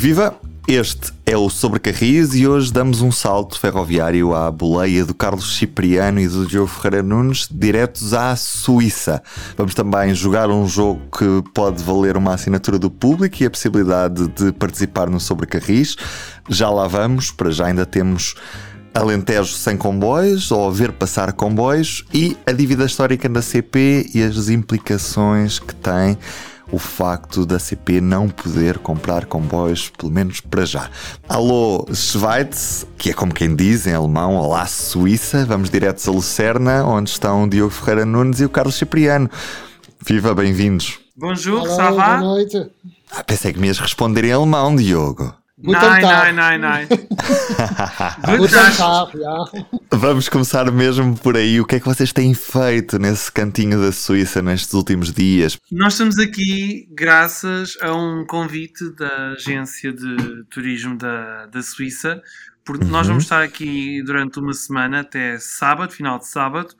Viva! Este é o Sobrecarris e hoje damos um salto ferroviário à boleia do Carlos Cipriano e do Diogo Ferreira Nunes, diretos à Suíça. Vamos também jogar um jogo que pode valer uma assinatura do público e a possibilidade de participar no Sobrecarris. Já lá vamos, para já ainda temos Alentejo sem comboios ou ver passar comboios e a dívida histórica da CP e as implicações que tem o facto da CP não poder comprar comboios, pelo menos para já. Alô Schweiz, que é como quem diz em alemão, olá Suíça, vamos diretos a Lucerna, onde estão o Diogo Ferreira Nunes e o Carlos Cipriano. Viva, bem-vindos. Bonjour, Olá, ça va? Boa noite. Ah, pensei que me ias responder em alemão, Diogo. Nein, nein, nein, nein. Guten Tag, ja. Vamos começar mesmo por aí. O que é que vocês têm feito nesse cantinho da Suíça nestes últimos dias? Nós estamos aqui graças a um convite da agência de turismo da, da Suíça, porque uhum. nós vamos estar aqui durante uma semana até sábado, final de sábado,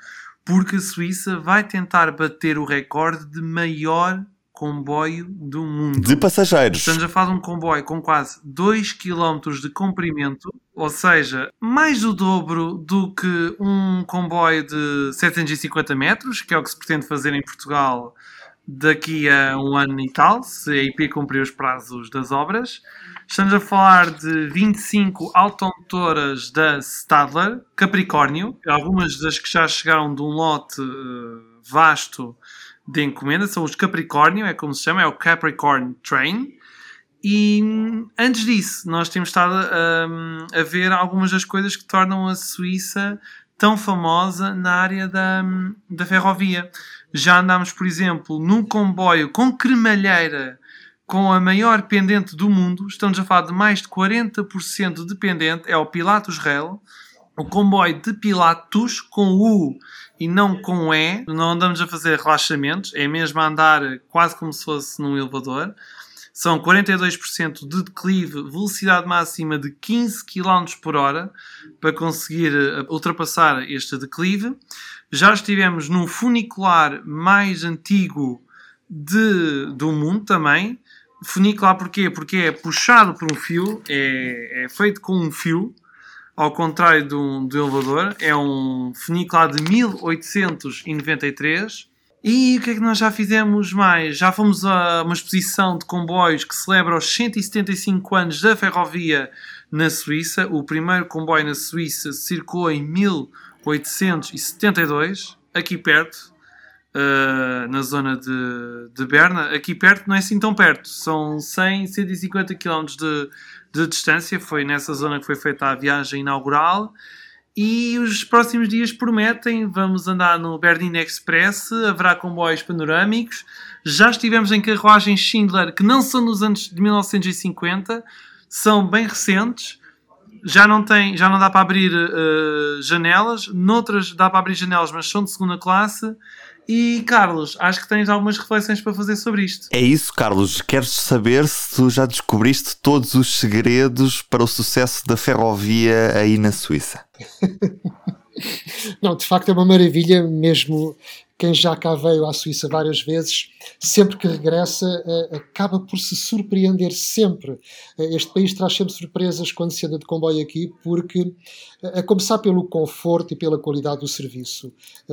porque a Suíça vai tentar bater o recorde de maior comboio do mundo. De passageiros. Estamos a falar de um comboio com quase 2 km de comprimento, ou seja, mais do dobro do que um comboio de 750 metros, que é o que se pretende fazer em Portugal daqui a um ano e tal, se a IP cumprir os prazos das obras. Estamos a falar de 25 automotoras da Stadler, Capricórnio, algumas das que já chegaram de um lote uh, vasto de encomenda, são os Capricórnio, é como se chama, é o Capricorn Train. E antes disso, nós temos estado a, a ver algumas das coisas que tornam a Suíça tão famosa na área da, da ferrovia. Já andámos, por exemplo, num comboio com cremalheira com a maior pendente do mundo. Estamos a falar de mais de 40% de pendente. É o Pilatus Rail. O comboio de Pilatus com U e não com E. Não andamos a fazer relaxamentos, é mesmo a andar quase como se fosse num elevador. São 42% de declive, velocidade máxima de 15 km por hora para conseguir eh, ultrapassar este declive. Já estivemos num funicular mais antigo de, do mundo também. Funicular porquê? Porque é puxado por um fio, é, é feito com um fio ao contrário de um, elevador, é um funicular de 1893. E o que é que nós já fizemos mais? Já fomos a uma exposição de comboios que celebra os 175 anos da ferrovia na Suíça. O primeiro comboio na Suíça circulou em 1872, aqui perto, uh, na zona de, de Berna. Aqui perto não é assim tão perto, são 100, 150 km de, de distância. Foi nessa zona que foi feita a viagem inaugural. E os próximos dias prometem, vamos andar no Berlin Express, haverá comboios panorâmicos. Já estivemos em carruagens Schindler, que não são dos anos de 1950, são bem recentes. Já não, tem, já não dá para abrir uh, janelas, noutras dá para abrir janelas, mas são de segunda classe. E Carlos, acho que tens algumas reflexões para fazer sobre isto. É isso, Carlos. Queres saber se tu já descobriste todos os segredos para o sucesso da ferrovia aí na Suíça? Não, de facto é uma maravilha, mesmo quem já cá veio à Suíça várias vezes, sempre que regressa, uh, acaba por se surpreender sempre. Uh, este país traz sempre surpresas quando se anda de comboio aqui, porque, uh, a começar pelo conforto e pela qualidade do serviço,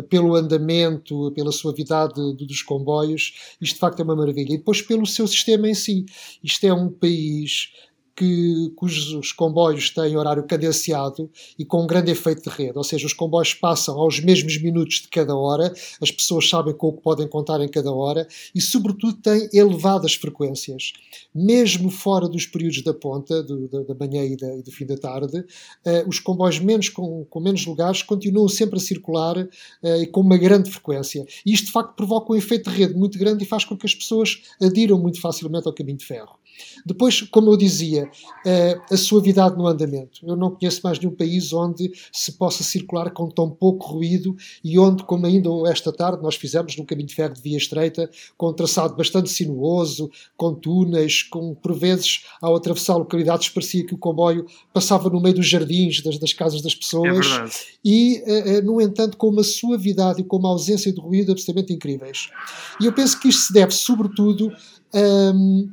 pelo andamento, pela suavidade dos comboios, isto de facto é uma maravilha. E depois pelo seu sistema em si. Isto é um país que, cujos comboios têm horário cadenciado e com um grande efeito de rede, ou seja, os comboios passam aos mesmos minutos de cada hora, as pessoas sabem com o que podem contar em cada hora e, sobretudo, têm elevadas frequências. Mesmo fora dos períodos da ponta, do, da, da, manhã e, da, e, do fim da tarde, uh, os comboios menos, com, com, menos lugares continuam sempre a circular uh, e com uma grande frequência. E isto, de facto, provoca um efeito de rede muito grande e faz com que as pessoas adiram muito facilmente ao caminho de ferro. Depois, como eu dizia, eh, a suavidade no andamento. Eu não conheço mais nenhum país onde se possa circular com tão pouco ruído e onde, como ainda esta tarde nós fizemos no caminho de ferro de via estreita, com um traçado bastante sinuoso, com túneis, com por vezes ao atravessar localidades parecia que o comboio passava no meio dos jardins das, das casas das pessoas é e, eh, eh, no entanto, com uma suavidade e com uma ausência de ruído absolutamente incríveis. E eu penso que isto se deve, sobretudo, um,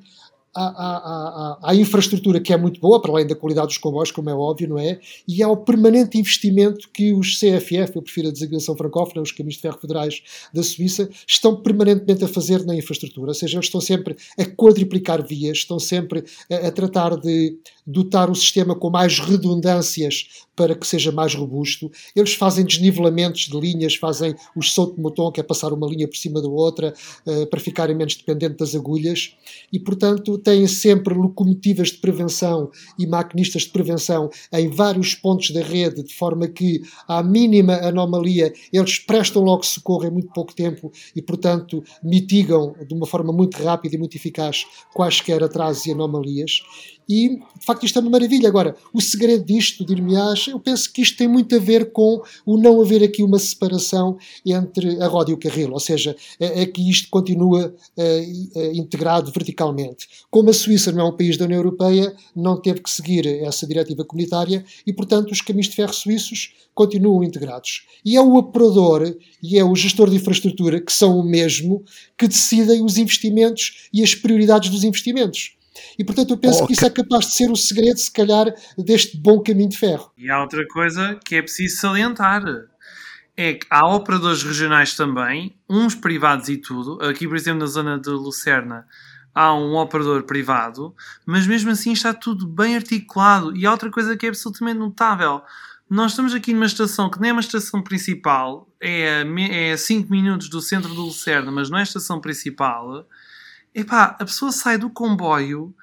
há, há, há, infraestrutura que é muito boa, para além da qualidade dos comboios, como é óbvio, não é? E há o permanente investimento que os CFF, eu prefiro a designação francófona, os caminhos de ferro federais da Suíça, estão permanentemente a fazer na infraestrutura. Ou seja, eles estão sempre a quadriplicar vias, estão sempre a, a tratar de dotar o sistema com mais redundâncias para que seja mais robusto. Eles fazem desnivelamentos de linhas, fazem os salto de motor, que é passar uma linha por cima da outra, uh, para ficarem menos dependentes das agulhas. E, portanto, têm sempre locomotivas de prevenção e maquinistas de prevenção em vários pontos da rede, de forma que, à mínima anomalia, eles prestam logo socorro em muito pouco tempo e, portanto, mitigam de uma forma muito rápida e muito eficaz quaisquer atrasos e anomalias. E, de facto, isto é uma maravilha. Agora, o segredo disto, dir-me-ás, eu penso que isto tem muito a ver com o não haver aqui uma separação entre a roda e o carril, ou seja, é, é que isto continua uh, integrado verticalmente. Como a Suíça não é um país da União Europeia, não teve que seguir essa diretiva comunitária e, portanto, os caminhos de ferro suíços continuam integrados. E é o operador e é o gestor de infraestrutura, que são o mesmo, que decidem os investimentos e as prioridades dos investimentos. E portanto eu penso que isso é capaz de ser o segredo, se calhar, deste bom caminho de ferro. E há outra coisa que é preciso salientar. É que há operadores regionais também, uns privados e tudo. Aqui, por exemplo, na zona de Lucerna, há um operador privado, mas mesmo assim está tudo bem articulado. E há outra coisa que é absolutamente notável. Nós estamos aqui numa estação que nem é uma estação principal, é a 5 é minutos do centro de Lucerna, mas não é a estação principal epá, a pessoa sai do comboio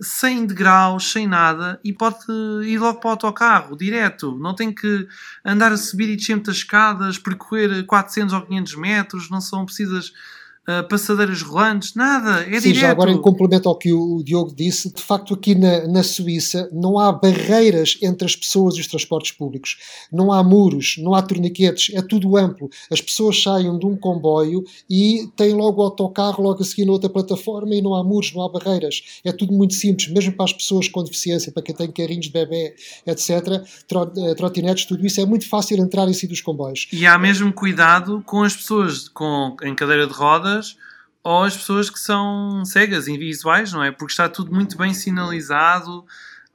sem degraus, sem nada, e pode ir logo para o autocarro, direto. Não tem que andar a subir e descer muitas escadas, percorrer 400 ou 500 metros, não são precisas uh, passadeiras rolantes, nada, é Sim, direto. já agora em complemento ao que o Diogo disse, de facto aqui na, na Suíça não há barreiras entre as pessoas e os transportes públicos. Não há muros, não há torniquetes, é tudo amplo. As pessoas saem de um comboio e têm logo o autocarro logo a seguir na outra plataforma e não há muros, não há barreiras. É tudo muito simples, mesmo para as pessoas com deficiência, para quem tem carrinhos de bebê, etc., eh, trotinetes, tudo isso é muito fácil entrar e sair dos comboios. E há mesmo cuidado com as pessoas com, em cadeira de rodas ou as pessoas que são cegas, invisuais, não é? Porque está tudo muito bem sinalizado,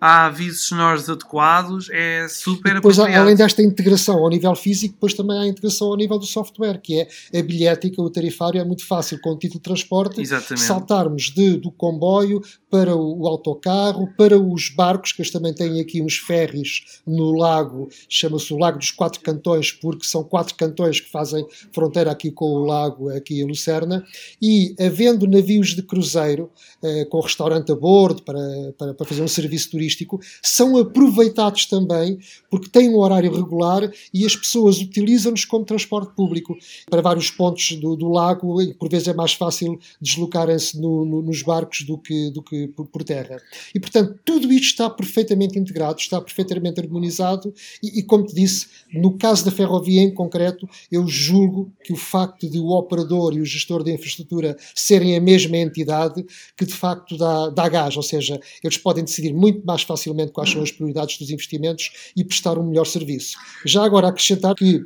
há avisos sonoros adequados, é super e depois, além desta integração ao nível físico, depois também há a integração ao nível do software, que é a bilhética, o tarifário é muito fácil com o título de transporte Exatamente. saltarmos de, do comboio para o, autocarro, para os barcos, que eles também têm aqui uns ferries no lago, chama-se o Lago dos Quatro Cantões, porque são quatro cantões que fazem fronteira aqui com o lago, aqui em Lucerna, e havendo navios de cruzeiro, eh, com restaurante a bordo, para, para, para fazer um serviço turístico, turístico são aproveitados também porque têm um horário regular e as pessoas utilizam-nos como transporte público para vários pontos do, do lago e por vezes é mais fácil deslocarem-se no, no, nos barcos do que, do que por, terra. E portanto tudo isto está perfeitamente integrado, está perfeitamente harmonizado e, e como te disse, no caso da ferrovia em concreto, eu julgo que o facto de o operador e o gestor da infraestrutura serem a mesma entidade que de facto dá, dá gás, ou seja, eles podem decidir muito mais facilmente quais são as prioridades dos investimentos e prestar um melhor serviço. Já agora acrescentar que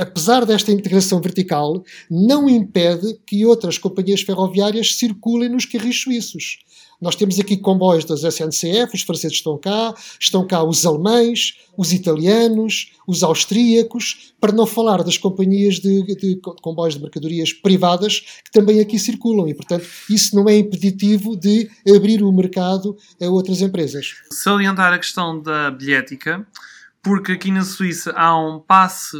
apesar desta integração vertical, não impede que outras companhias ferroviárias circulem nos carris suíços. Nós temos aqui comboios das SNCF, os franceses estão cá, estão cá os alemães, os italianos, os austríacos, para não falar das companhias de, de, comboios de mercadorias privadas que também aqui circulam e, portanto, isso não é impeditivo de abrir o mercado a outras empresas. Salientar a questão da bilhética, porque aqui na Suíça há um passe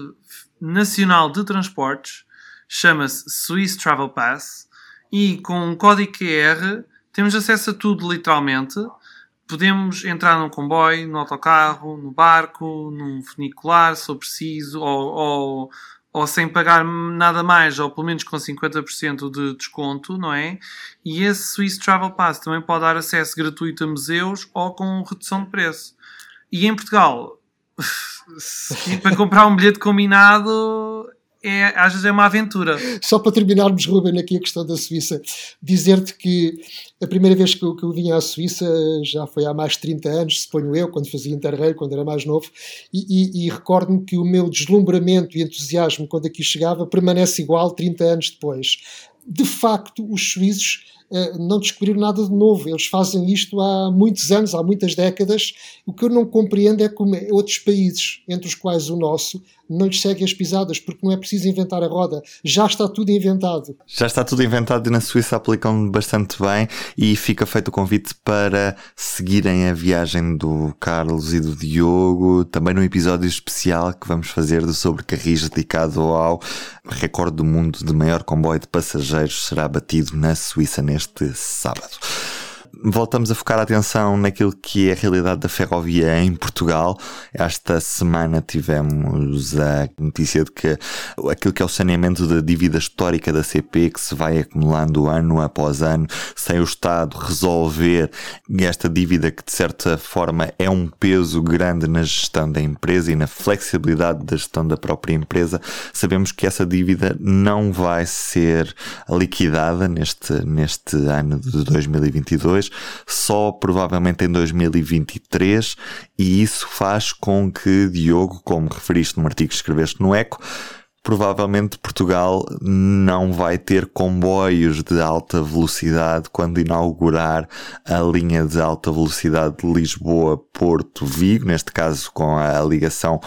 nacional de transportes, chama-se Swiss Travel Pass, e com um código QR temos acesso a tudo literalmente. Podemos entrar num comboio, no autocarro, no barco, num funicular, se for preciso, ou, ou, ou sem pagar nada mais, ou pelo menos com 50% de desconto, não é? E esse Swiss Travel Pass também pode dar acesso gratuito a museus ou com redução de preço. E em Portugal, para comprar um bilhete combinado é, às vezes é uma aventura. Só para terminarmos, Ruben, aqui a questão da Suíça, dizer-te que a primeira vez que eu, que eu vim à Suíça já foi há mais de 30 anos, suponho eu, quando fazia Interrail, quando era mais novo, e, e, e recordo-me que o meu deslumbramento e entusiasmo quando aqui chegava permanece igual 30 anos depois. De facto, os suíços não descobriram nada de novo. Eles fazem isto há muitos anos, há muitas décadas. O que eu não compreendo é como outros países, entre os quais o nosso, não lhes seguem as pisadas, porque não é preciso inventar a roda. Já está tudo inventado. Já está tudo inventado e na Suíça aplicam bastante bem e fica feito o convite para seguirem a viagem do Carlos e do Diogo, também num episódio especial que vamos fazer do sobre Carris dedicado ao recorde do mundo de maior comboio de passageiros será batido na Suíça neste sábado voltamos a focar a atenção naquilo que é a realidade da ferrovia em Portugal. Esta semana tivemos a notícia de que aquilo que é o saneamento da dívida histórica da CP, que se vai acumulando ano após ano, sem o Estado resolver esta dívida que de certa forma é um peso grande na gestão da empresa e na flexibilidade da gestão da própria empresa, sabemos que essa dívida não vai ser liquidada neste, neste ano de 2022 só provavelmente em 2023, e isso faz com que, Diogo, como referiste no artigo que escreveste no Eco, provavelmente Portugal não vai ter comboios de alta velocidade quando inaugurar a linha de alta velocidade de Lisboa-Porto-Vigo, neste caso com a ligação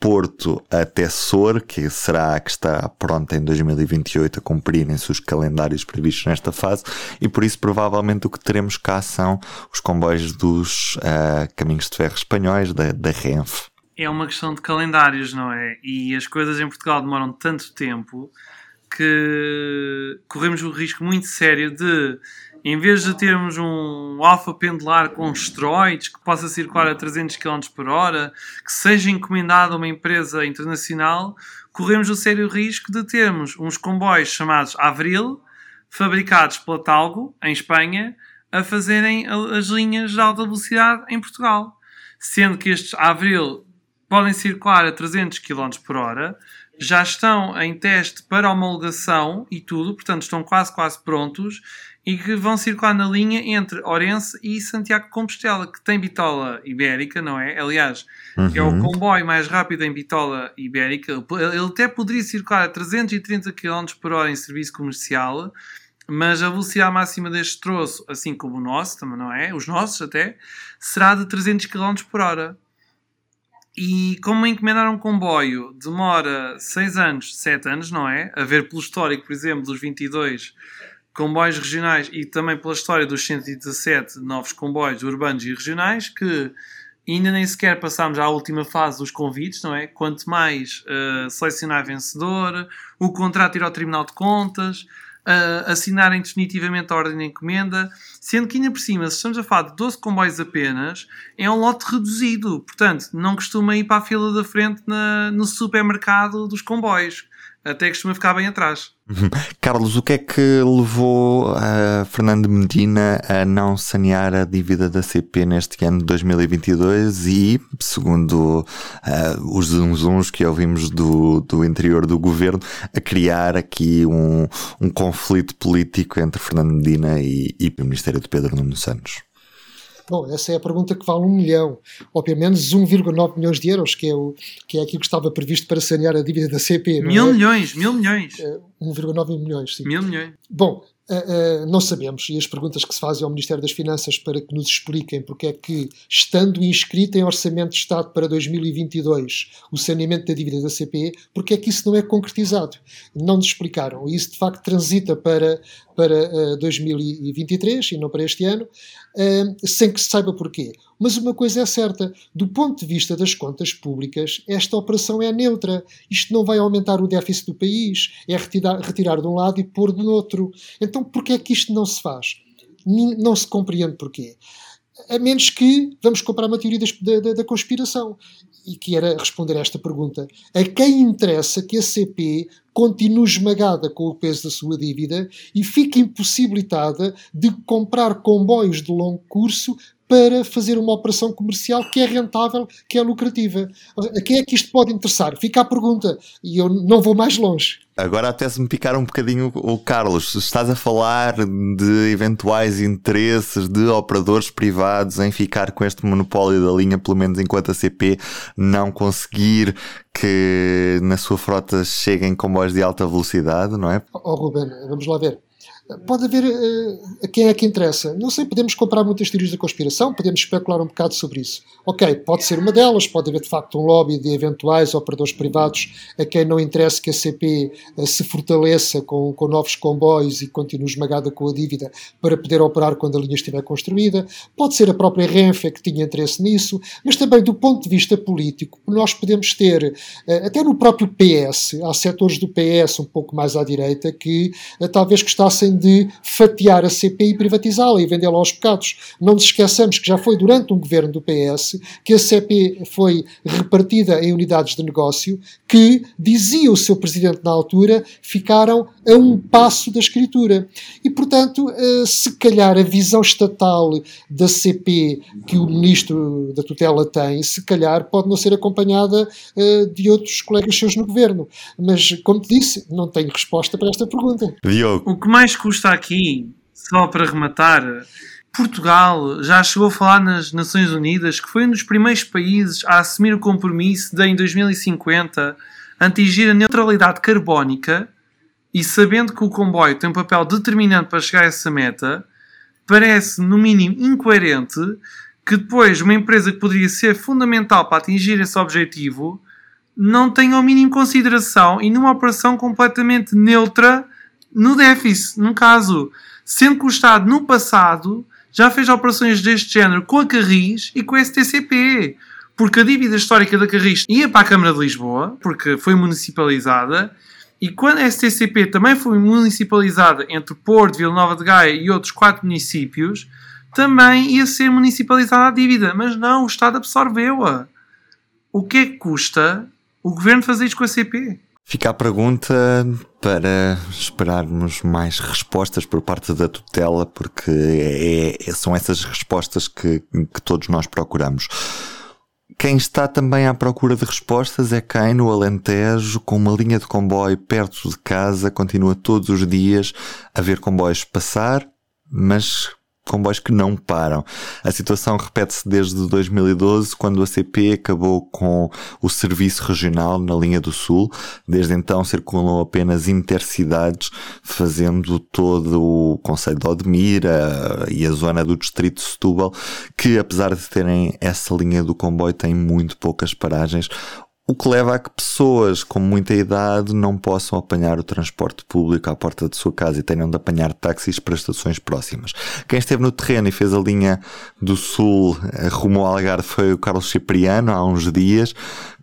Porto até Sor, que será a que está pronta em 2028 a cumprirem-se os calendários previstos nesta fase, e por isso provavelmente o que teremos cá são os comboios dos uh, caminhos de ferro espanhóis, da, da Renfe. É uma questão de calendários, não é? E as coisas em Portugal demoram tanto tempo que corremos o risco muito sério de em vez de termos um alfa pendular com esteroides que possa circular a 300 km por hora, que seja encomendado a uma empresa internacional, corremos o sério risco de termos uns comboios chamados Avril, fabricados pela Talgo, em Espanha, a fazerem as linhas de alta velocidade em Portugal. Sendo que estes Avril podem circular a 300 km por hora, já estão em teste para homologação e tudo, portanto estão quase quase prontos e que vão circular na linha entre Orense e Santiago de Compostela, que tem bitola ibérica, não é? Aliás, uhum. é o uhum. comboio mais rápido em bitola ibérica. Ele até poderia circular a 330 km por hora em serviço comercial, mas a velocidade máxima deste troço, assim como o nosso, também não é? Os nossos até, será de 300 km por hora. E como encomendar um comboio demora 6 anos, 7 anos, não é? A ver pelo histórico, por exemplo, dos 22 comboios regionais e também pela história dos 117 novos comboios urbanos e regionais que ainda nem sequer passámos à última fase dos convites, não é? Quanto mais uh, selecionar vencedor, o contrato ir ao Tribunal de Contas, uh, assinarem definitivamente a ordem de encomenda, sendo que ainda por cima, se estamos a falar de 12 comboios apenas, é um lote reduzido, portanto, não costuma ir para a fila da frente na, no supermercado dos comboios até costuma ficar bem atrás. Carlos, o que é que levou a Fernando Medina a não sanear a dívida da CP neste ano de 2022 e, segundo uh, os zunzuns que ouvimos do, do interior do governo, a criar aqui um, um conflito político entre Fernando Medina e, e o Ministério de Pedro Nuno Santos? Bom, essa é a pergunta que vale um milhão, ou pelo menos 1,9 milhões de euros, que é, o, que é aquilo que estava previsto para sanear a dívida da CP. Mil é? milhões, mil milhões. 1,9 milhões, sim. Mil milhões. Bom, Uh, não sabemos, e as perguntas que se fazem ao Ministério das Finanças para que nos expliquem porque é que, estando inscrito em Orçamento de Estado para 2022 o saneamento da dívida da CPE, porque é que isso não é concretizado. Não nos explicaram. E isso, de facto, transita para, para uh, 2023 e não para este ano, sem que se saiba porquê. Mas uma coisa é certa: do ponto de vista das contas públicas, esta operação é neutra. Isto não vai aumentar o déficit do país, é retirar, retirar de um lado e pôr do outro. Então, porquê é que isto não se faz? Não se compreende porquê. A menos que vamos comprar uma teoria da, da, da conspiração e que era responder a esta pergunta. A quem interessa que a CP continue esmagada com o peso da sua dívida e fique impossibilitada de comprar comboios de longo curso para fazer uma operação comercial que é rentável, que é lucrativa. A quem é que isto pode interessar? Fica a pergunta e eu não vou mais longe. Agora até se me picar um bocadinho o Carlos, estás a falar de eventuais interesses de operadores privados em ficar com este monopólio da linha, pelo menos enquanto a CP não conseguir que na sua frota cheguem comboios de alta velocidade, não é? Oh, Ruben, vamos lá ver. Pode haver uh, a quem é que interessa. Não sei, podemos comprar muitas teorias da conspiração, podemos especular um bocado sobre isso. Ok, pode ser uma delas, pode haver de facto um lobby de eventuais operadores privados a quem não interessa que a CP uh, se fortaleça com, com novos comboios e continue esmagada com a dívida para poder operar quando a linha estiver construída. Pode ser a própria Renfe que tinha interesse nisso, mas também do ponto de vista político, nós podemos ter, uh, até no próprio PS, há setores do PS um pouco mais à direita que talvez gostassem de fatiar a CP e privatizá-la e vendê-la aos pecados. Não nos esqueçamos que já foi durante um governo do PS que a CP foi repartida em unidades de negócio que, dizia o seu presidente na altura, ficaram a um passo da escritura. E, portanto, eh, se calhar a visão estatal da CP que o ministro da tutela tem, se calhar pode não ser acompanhada eh, de outros colegas seus no governo. Mas, como te disse, não tenho resposta para esta pergunta. O que mais custa aqui, só para rematar, Portugal já chegou a falar nas Nações Unidas que foi um dos primeiros países a assumir o compromisso de, em 2050, atingir a neutralidade carbónica e sabendo que o comboio tem um papel determinante para chegar a essa meta, parece, no mínimo, incoerente que depois uma empresa que poderia ser fundamental para atingir esse objetivo não tenha o mínimo consideração e numa operação completamente neutra no déficit, num caso, sendo que o Estado no passado já fez operações deste género com a Carris e com a STCP. Porque a dívida histórica da Carris ia para a Câmara de Lisboa, porque foi municipalizada, e quando a STCP também foi municipalizada entre Porto, Vila Nova de Gaia e outros quatro municípios, também ia ser municipalizada a dívida. Mas não, o Estado absorveu-a. O que é que custa o governo fazer isto com a CP? Fica a pergunta para esperarmos mais respostas por parte da tutela, porque é, é, são essas respostas que, que todos nós procuramos. Quem está também à procura de respostas é quem no Alentejo, com uma linha de comboio perto de casa, continua todos os dias a ver comboios passar, mas comboios que não param. A situação repete-se desde 2012, quando a CP acabou com o serviço regional na linha do Sul. Desde então circulam apenas intercidades, fazendo todo o Conselho de Odmira e a zona do Distrito de Setúbal, que apesar de terem essa linha do comboio, têm muito poucas paragens o que leva a que pessoas com muita idade não possam apanhar o transporte público à porta de sua casa e tenham de apanhar táxis para estações próximas. Quem esteve no terreno e fez a linha do Sul eh, rumo ao Algarve foi o Carlos Cipriano há uns dias.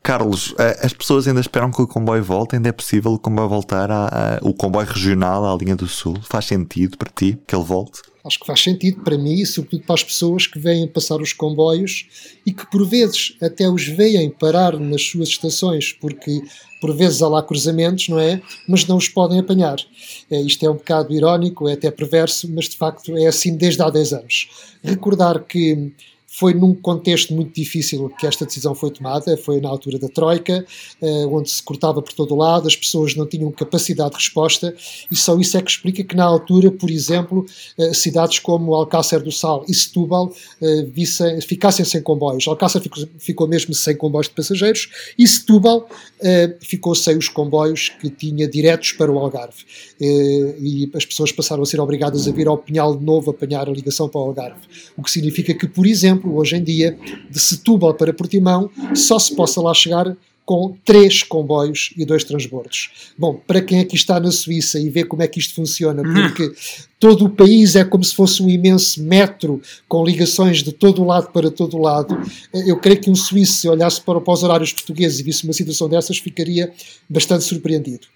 Carlos, eh, as pessoas ainda esperam que o comboio volte? Ainda é possível o comboio voltar a, a, o comboio regional à linha do Sul? Faz sentido para ti que ele volte? Acho que faz sentido para mim e sobretudo para as pessoas que vêm passar os comboios e que por vezes até os veem parar nas suas estações, porque por vezes há lá cruzamentos, não é? Mas não os podem apanhar. É, isto é um bocado irónico, é até perverso, mas de facto é assim desde há 10 anos. Recordar que foi num contexto muito difícil que esta decisão foi tomada, foi na altura da Troika, eh, onde se cortava por todo lado, as pessoas não tinham capacidade de resposta, e só isso é que explica que na altura, por exemplo, eh, cidades como Alcácer do Sal e Setúbal eh, vissem, ficassem sem comboios. Alcácer ficou, ficou mesmo sem comboios de passageiros e Setúbal ficou sem os comboios que tinha diretos para o Algarve. E as pessoas passaram a ser obrigadas a vir ao Pinhal de novo apanhar a ligação para o Algarve. O que significa que, por exemplo, exemplo, hoje em dia, de Setúbal para Portimão, só se possa lá chegar com três comboios e dois transbordos. Bom, para quem aqui está na Suíça e vê como é que isto funciona, porque todo o país é como se fosse um imenso metro com ligações de todo o lado para todo o lado, eu creio que um suíço, se olhasse para, para os horários portugueses e visse uma situação dessas, ficaria bastante surpreendido.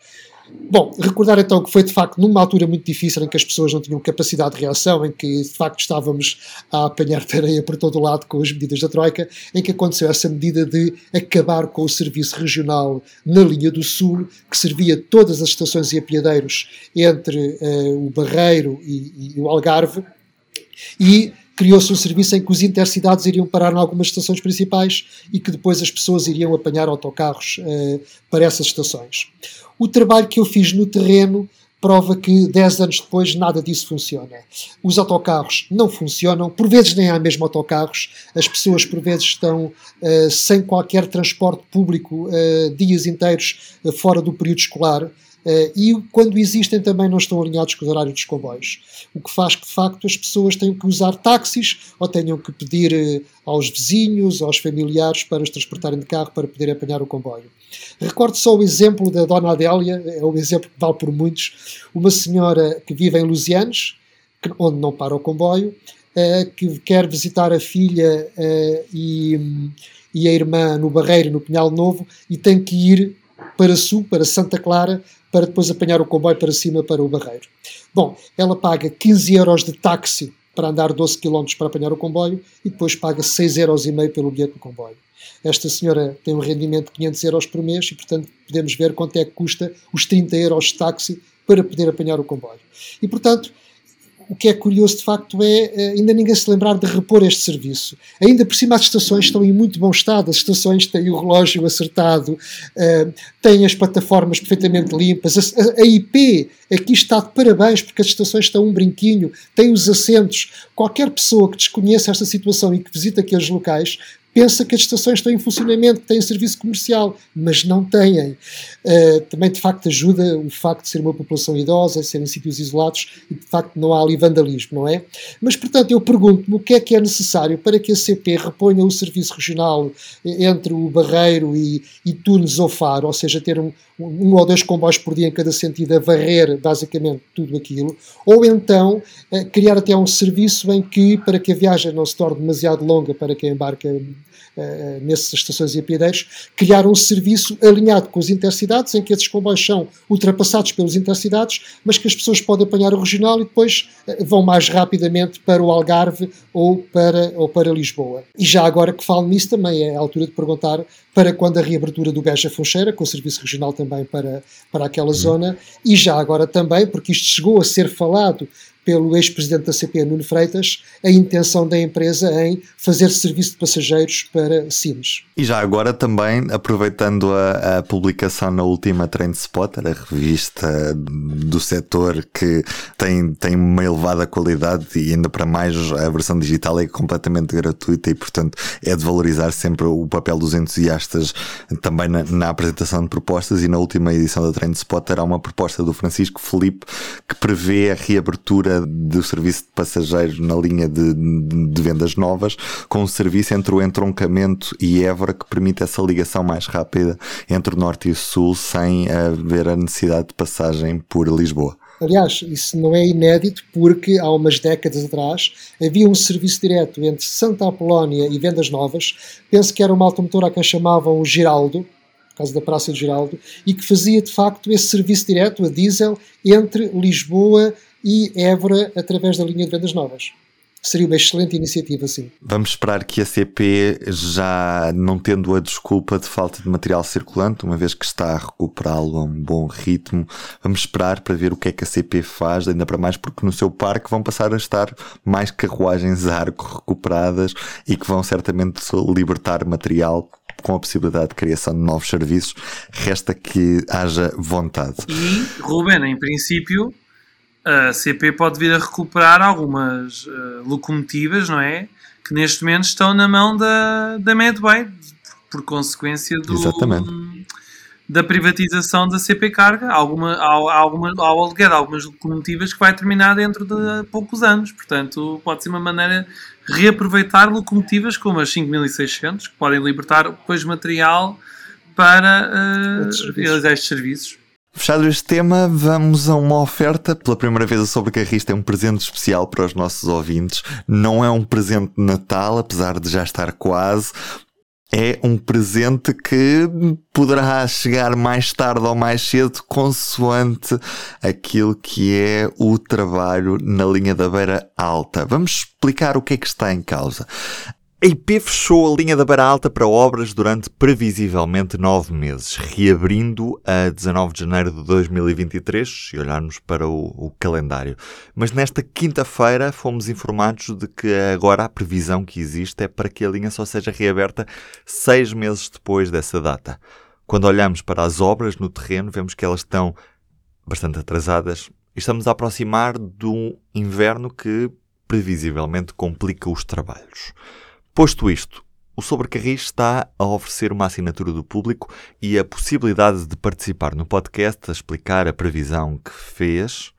Bom, recordar então que foi de facto numa altura muito difícil em que as pessoas não tinham capacidade de reação, em que de facto estávamos a apanhar tareia por todo o lado com as medidas da Troika, em que aconteceu essa medida de acabar com o serviço regional na linha do Sul, que servia todas as estações e apiadeiros entre uh, o Barreiro e, e o Algarve, e criou-se um serviço em que os intercidades iriam parar em algumas estações principais e que depois as pessoas iriam apanhar autocarros uh, para essas estações. O trabalho que eu fiz no terreno prova que 10 anos depois nada disso funciona. Os autocarros não funcionam, por vezes nem há mesmo autocarros, as pessoas por vezes estão uh, sem qualquer transporte público uh, dias inteiros fora do período escolar. Uh, e quando existem também não estão alinhados com o horário dos comboios. O que faz que, de facto, as pessoas tenham que usar táxis ou tenham que pedir uh, aos vizinhos, aos familiares para os transportarem de carro para poder apanhar o comboio. Recordo só o exemplo da Dona Adélia, é um exemplo que vale por muitos. Uma senhora que vive em Lusianos, onde não para o comboio, uh, que quer visitar a filha e, e a irmã no Barreiro, no Pinhal Novo, e tem que ir para Sul, para Santa Clara, para depois apanhar o comboio para cima para o Barreiro. Bom, ela paga 15 euros de táxi para andar 12 km para apanhar o comboio e depois paga 6,5 euros pelo bilhete do comboio. Esta senhora tem um rendimento de 500 euros por mês e, portanto, podemos ver quanto é que custa os 30 euros de táxi para poder apanhar o comboio. E, portanto, o que é curioso de facto é eh, ainda ninguém se lembrar de repor este serviço. Ainda por cima as estações estão em muito bom estado, as estações têm o relógio acertado, eh, têm as plataformas perfeitamente limpas, a, IP aqui está de parabéns porque as estações estão um brinquinho, têm os assentos. Qualquer pessoa que desconheça esta situação e que visita aqueles locais pensa que as estações estão em funcionamento, têm serviço comercial, mas não têm. Uh, também, de facto, ajuda o facto de ser uma população idosa, serem sítios isolados e, de facto, não há ali vandalismo, não é? Mas, portanto, eu pergunto-me o que é que é necessário para que a CP reponha o serviço regional entre o Barreiro e, e Tunes ou Faro, ou seja, ter um, um ou dois comboios por dia em cada sentido a varrer, basicamente, tudo aquilo, ou então uh, criar até um serviço em que, para que a viagem não se torne demasiado longa para quem embarca nessas estações e apiadeiros, criar um serviço alinhado com as intercidades, em que esses comboios são ultrapassados pelos intercidades, mas que as pessoas podem apanhar o regional e depois uh, vão mais rapidamente para o Algarve ou para, ou para Lisboa. E já agora que falo nisso, também é a altura de perguntar para quando a reabertura do Beja Foncheira, com o serviço regional também para, para aquela uhum. zona, e já agora também, porque isto chegou a ser falado pelo ex-presidente da CP, Nuno Freitas, a intenção da empresa em fazer serviço de passageiros para Sines. E já agora também, aproveitando a, a publicação na última Trend Spotter, a revista do setor que tem, tem uma elevada qualidade e ainda para mais a versão digital é completamente gratuita e portanto é de valorizar sempre o papel dos entusiastas também na, na apresentação de propostas e na última edição da Trend Spotter há uma proposta do Francisco Felipe que prevê a reabertura do serviço de passageiros na linha de, de, vendas novas, com um serviço entre o entroncamento e Évora que permite essa ligação mais rápida entre o norte e o sul sem haver a necessidade de passagem por Lisboa. Aliás, isso não é inédito porque há umas décadas atrás havia um serviço direto entre Santa Apolónia e Vendas Novas. Penso que era uma automotora a quem chamavam o Giraldo, por causa da Praça de Giraldo, e que fazia de facto esse serviço direto a diesel entre Lisboa Évora através da linha de vendas novas. Seria uma excelente iniciativa, sim. Vamos esperar que a CP, já não tendo a desculpa de falta de material circulante, uma vez que está a recuperá-lo a um bom ritmo, vamos esperar para ver o que é que a CP faz, ainda para mais porque no seu parque vão passar a estar mais carruagens arco recuperadas e que vão certamente libertar material com a possibilidade de criação de novos serviços, resta que haja vontade. E, Ruben, em princípio, a CP pode vir a recuperar algumas uh, locomotivas, não é? Que neste momento estão na mão da, da Medway, por consequência do, da privatização da CP Carga. Alguma, há, alguma, há o aluguer de algumas locomotivas que vai terminar dentro de poucos anos. Portanto, pode ser uma maneira de reaproveitar locomotivas como as 5600, que podem libertar depois material para uh, realizar estes serviços. Fechado este tema, vamos a uma oferta. Pela primeira vez, a Sobrecarrista é um presente especial para os nossos ouvintes. Não é um presente de Natal, apesar de já estar quase. É um presente que poderá chegar mais tarde ou mais cedo, consoante aquilo que é o trabalho na linha da beira alta. Vamos explicar o que é que está em causa. A IP fechou a linha da Beira Alta para obras durante previsivelmente nove meses, reabrindo a 19 de janeiro de 2023, se olharmos para o, o calendário. Mas nesta quinta-feira fomos informados de que agora a previsão que existe é para que a linha só seja reaberta seis meses depois dessa data. Quando olhamos para as obras no terreno, vemos que elas estão bastante atrasadas e estamos a aproximar de um inverno que previsivelmente complica os trabalhos. Posto isto, O Sobrecarris está a oferecer uma assinatura do público e a possibilidade de participar no podcast a explicar a previsão que fez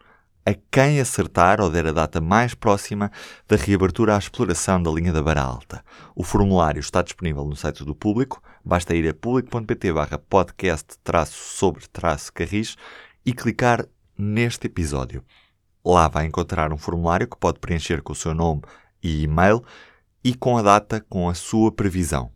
a quem acertar ou der a data mais próxima da reabertura à exploração da linha da Barra Alta. O formulário está disponível no site do Público, basta ir a público.pt barra podcast sobre carris e clicar neste episódio. Lá vai encontrar um formulário que pode preencher com o seu nome e e-mail e com a data com a sua previsão.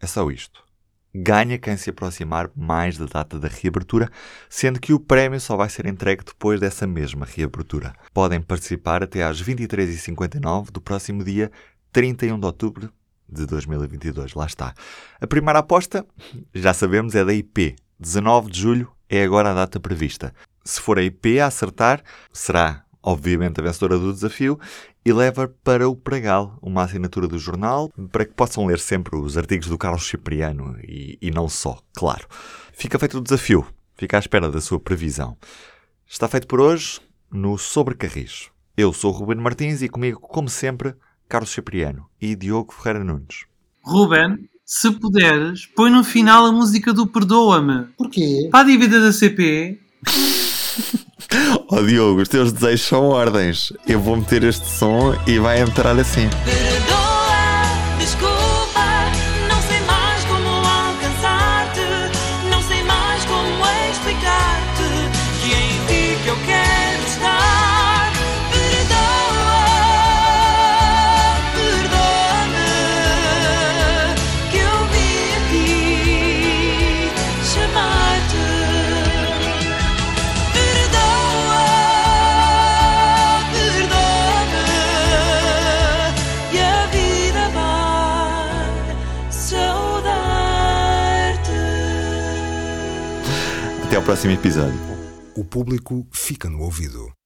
É só isto ganha quem se aproximar mais da data da reabertura, sendo que o prémio só vai ser entregue depois dessa mesma reabertura. Podem participar até às 23h59 do próximo dia 31 de outubro de 2022. Lá está. A primeira aposta, já sabemos, é da IP. 19 de julho é agora a data prevista. Se for a IP a acertar, será obviamente a vencedora do desafio, e leva para o Pragal uma assinatura do jornal para que possam ler sempre os artigos do Carlos Cipriano e, e não só, claro. Fica feito o desafio, fica à espera da sua previsão. Está feito por hoje no Sobre Carris. Eu sou o Ruben Martins e comigo, como sempre, Carlos Cipriano e Diogo Ferreira Nunes. Ruben, se puderes, põe no final a música do Perdoa-me. Porquê? Para a dívida da CP. Oh Diogo, os teus desejos são ordens. Eu vou meter este som e vai entrar assim. Próximo episódio. O público fica no ouvido.